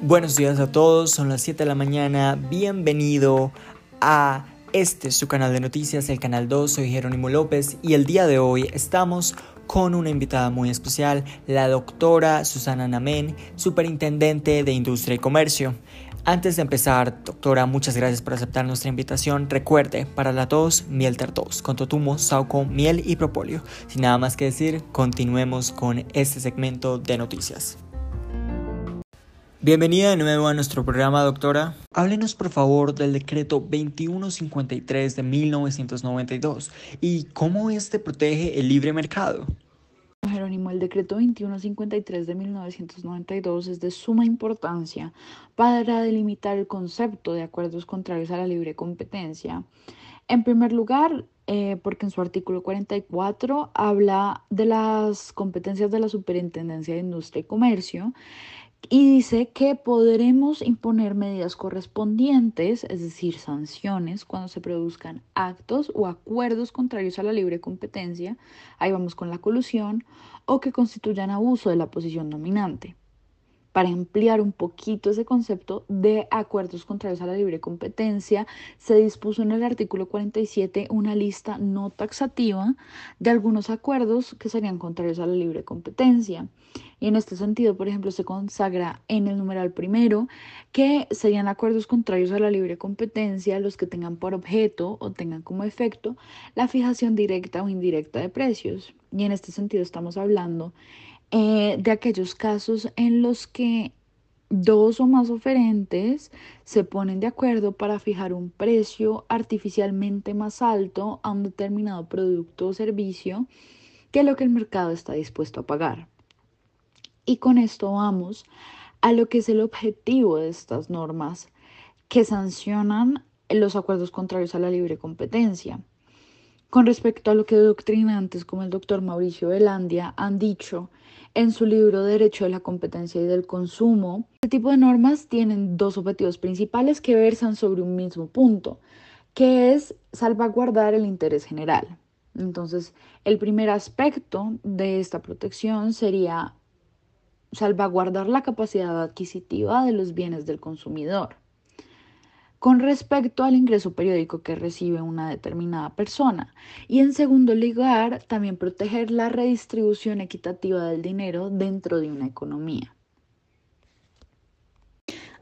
Buenos días a todos, son las 7 de la mañana, bienvenido a este su canal de noticias, el canal 2, soy Jerónimo López y el día de hoy estamos con una invitada muy especial, la doctora Susana Namen, superintendente de Industria y Comercio. Antes de empezar, doctora, muchas gracias por aceptar nuestra invitación. Recuerde, para la tos, miel tertos, con totumo, sauco, miel y propóleo. Sin nada más que decir, continuemos con este segmento de noticias. Bienvenida de nuevo a nuestro programa, doctora. Háblenos por favor del decreto 2153 de 1992 y cómo este protege el libre mercado. Jerónimo, el decreto 2153 de 1992 es de suma importancia para delimitar el concepto de acuerdos contrarios a la libre competencia. En primer lugar, eh, porque en su artículo 44 habla de las competencias de la Superintendencia de Industria y Comercio y dice que podremos imponer medidas correspondientes, es decir, sanciones, cuando se produzcan actos o acuerdos contrarios a la libre competencia, ahí vamos con la colusión, o que constituyan abuso de la posición dominante para ampliar un poquito ese concepto de acuerdos contrarios a la libre competencia, se dispuso en el artículo 47 una lista no taxativa de algunos acuerdos que serían contrarios a la libre competencia. Y en este sentido, por ejemplo, se consagra en el numeral primero que serían acuerdos contrarios a la libre competencia los que tengan por objeto o tengan como efecto la fijación directa o indirecta de precios. Y en este sentido estamos hablando eh, de aquellos casos en los que dos o más oferentes se ponen de acuerdo para fijar un precio artificialmente más alto a un determinado producto o servicio que lo que el mercado está dispuesto a pagar. Y con esto vamos a lo que es el objetivo de estas normas que sancionan los acuerdos contrarios a la libre competencia. Con respecto a lo que doctrinantes como el doctor Mauricio Velandia han dicho en su libro Derecho de la Competencia y del Consumo. Este tipo de normas tienen dos objetivos principales que versan sobre un mismo punto, que es salvaguardar el interés general. Entonces, el primer aspecto de esta protección sería salvaguardar la capacidad adquisitiva de los bienes del consumidor con respecto al ingreso periódico que recibe una determinada persona. Y en segundo lugar, también proteger la redistribución equitativa del dinero dentro de una economía.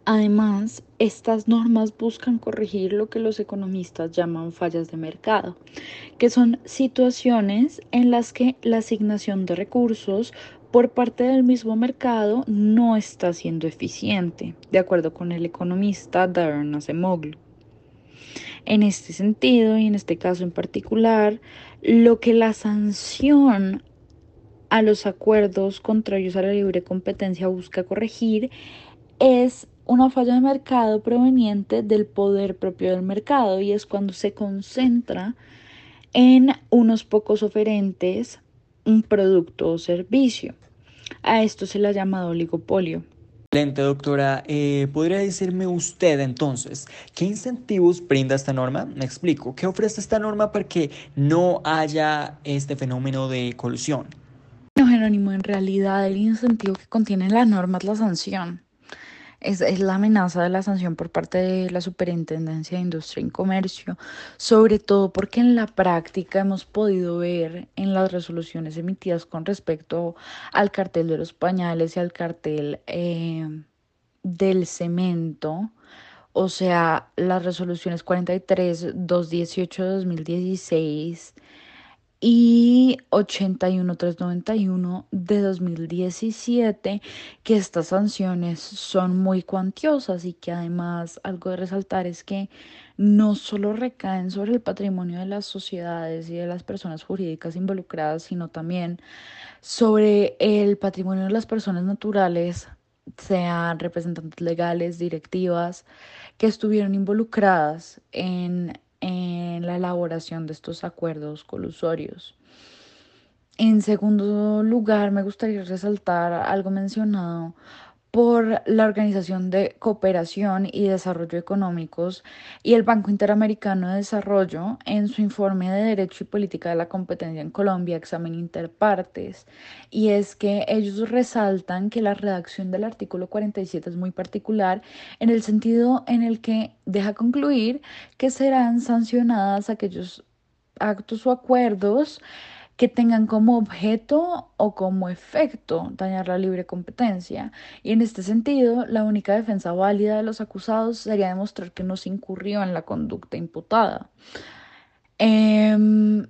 Además, estas normas buscan corregir lo que los economistas llaman fallas de mercado, que son situaciones en las que la asignación de recursos por parte del mismo mercado no está siendo eficiente, de acuerdo con el economista Darren Acemoglu. En este sentido, y en este caso en particular, lo que la sanción a los acuerdos contrarios a la libre competencia busca corregir es una falla de mercado proveniente del poder propio del mercado y es cuando se concentra en unos pocos oferentes un producto o servicio. A esto se le ha llamado oligopolio. Excelente, doctora. Eh, ¿Podría decirme usted entonces qué incentivos brinda esta norma? Me explico. ¿Qué ofrece esta norma para que no haya este fenómeno de colusión? No, Jerónimo, en realidad el incentivo que contiene la norma es la sanción es, la amenaza de la sanción por parte de la Superintendencia de Industria y Comercio, sobre todo porque en la práctica hemos podido ver en las resoluciones emitidas con respecto al cartel de los pañales y al cartel eh, del cemento, o sea, las resoluciones 43, 218 2016 y 81391 de 2017 que estas sanciones son muy cuantiosas y que además algo de resaltar es que no solo recaen sobre el patrimonio de las sociedades y de las personas jurídicas involucradas, sino también sobre el patrimonio de las personas naturales, sean representantes legales, directivas, que estuvieron involucradas en en la elaboración de estos acuerdos colusorios. En segundo lugar, me gustaría resaltar algo mencionado por la Organización de Cooperación y Desarrollo Económicos y el Banco Interamericano de Desarrollo en su informe de Derecho y Política de la Competencia en Colombia, examen interpartes, y es que ellos resaltan que la redacción del artículo 47 es muy particular en el sentido en el que deja concluir que serán sancionadas aquellos actos o acuerdos que tengan como objeto o como efecto dañar la libre competencia. Y en este sentido, la única defensa válida de los acusados sería demostrar que no se incurrió en la conducta imputada. Em,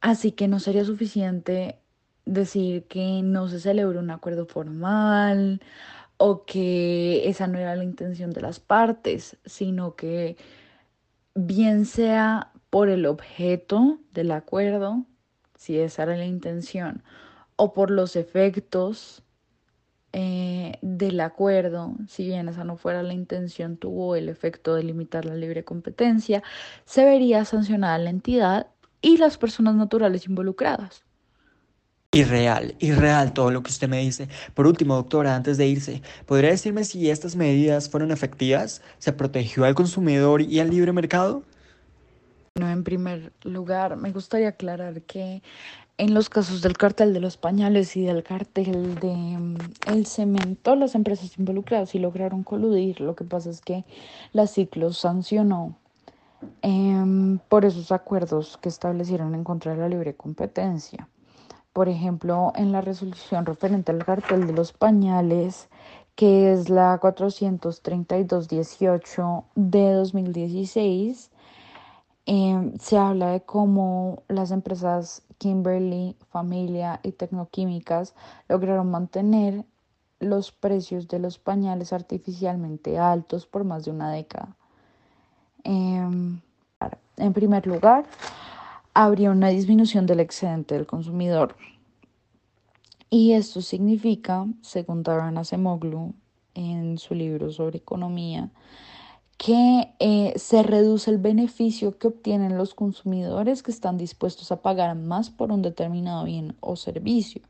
así que no sería suficiente decir que no se celebró un acuerdo formal o que esa no era la intención de las partes, sino que bien sea por el objeto del acuerdo, si esa era la intención, o por los efectos eh, del acuerdo, si bien esa no fuera la intención, tuvo el efecto de limitar la libre competencia, se vería sancionada la entidad y las personas naturales involucradas. Irreal, irreal todo lo que usted me dice. Por último, doctora, antes de irse, ¿podría decirme si estas medidas fueron efectivas? ¿Se protegió al consumidor y al libre mercado? No, en primer lugar, me gustaría aclarar que en los casos del cartel de los pañales y del cartel de mm, el cemento, las empresas involucradas sí lograron coludir. Lo que pasa es que la Ciclo sancionó em, por esos acuerdos que establecieron en contra de la libre competencia. Por ejemplo, en la resolución referente al cartel de los pañales, que es la 432-18 de 2016, Em, se habla de cómo las empresas Kimberly, Familia y Tecnoquímicas lograron mantener los precios de los pañales artificialmente altos por más de una década. Em, en primer lugar, habría una disminución del excedente del consumidor. Y esto significa, según Darren Acemoglu en su libro sobre economía, que eh, se reduce el beneficio que obtienen los consumidores que están dispuestos a pagar más por un determinado bien o servicio.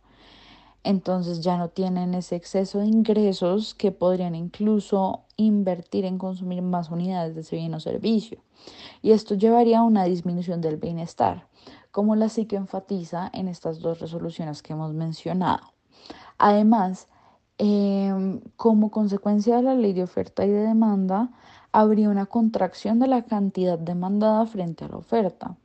Entonces ya no tienen ese exceso de ingresos que podrían incluso invertir en consumir más unidades de ese bien o servicio. Y esto llevaría a una disminución del bienestar, como la que enfatiza en estas dos resoluciones que hemos mencionado. Además, em, como consecuencia de la ley de oferta y de demanda, habría una contracción de la cantidad demandada frente a la oferta.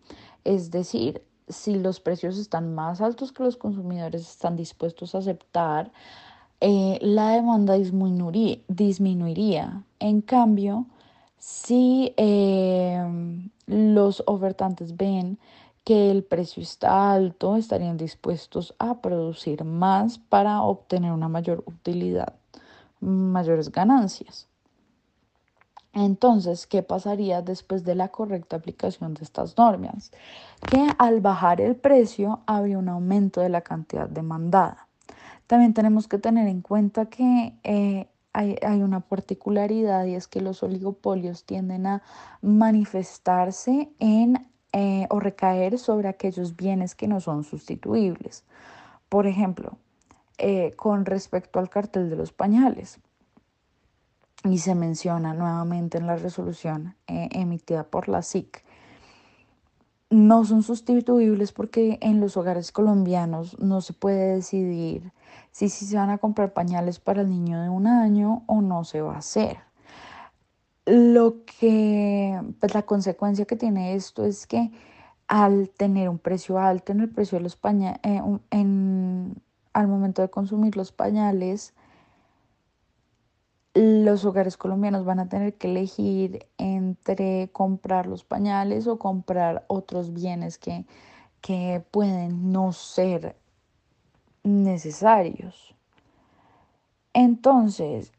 Es decir, si los precios están más altos que los consumidores están dispuestos a aceptar, eh, la demanda disminuiría. En cambio, si eh, los ofertantes ven que el precio está alto, estarían dispuestos a producir más para obtener una mayor utilidad, mayores ganancias. Entonces, ¿qué pasaría después de la correcta aplicación de estas normas? Que al bajar el precio habría un aumento de la cantidad demandada. También tenemos que tener en cuenta que eh, hay, una particularidad y es que los oligopolios tienden a manifestarse en eh, o recaer sobre aquellos bienes que no son sustituibles. Por ejemplo, eh, con respecto al cartel de los pañales y se menciona nuevamente en la resolución eh, emitida por la SIC, no son sustituibles porque en los hogares colombianos no se puede decidir si, si se van a comprar pañales para el niño de un año o no se va a hacer. Lo que, pues la consecuencia que tiene esto es que al tener un precio alto en el precio de los pañales, eh, en, al momento de consumir los pañales, los hogares colombianos van a tener que elegir entre comprar los pañales o comprar otros bienes que, que pueden no ser necesarios. Entonces,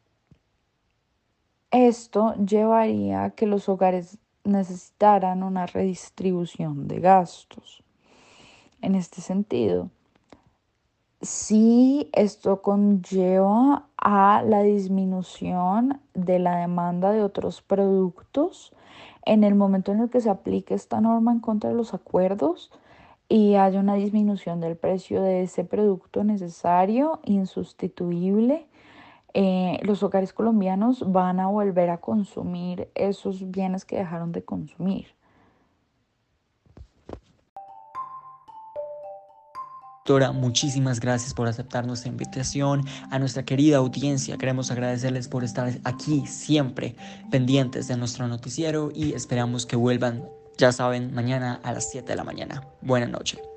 esto llevaría a que los hogares necesitaran una redistribución de gastos. En este sentido, Sí, esto conlleva a la disminución de la demanda de otros productos en el momento en el que se aplique esta norma en contra de los acuerdos y haya una disminución del precio de ese producto necesario, insustituible. Eh, los hogares colombianos van a volver a consumir esos bienes que dejaron de consumir. Doctora, muchísimas gracias por aceptar nuestra invitación. A nuestra querida audiencia queremos agradecerles por estar aquí siempre pendientes de nuestro noticiero y esperamos que vuelvan, ya saben, mañana a las 7 de la mañana. Buenas noches.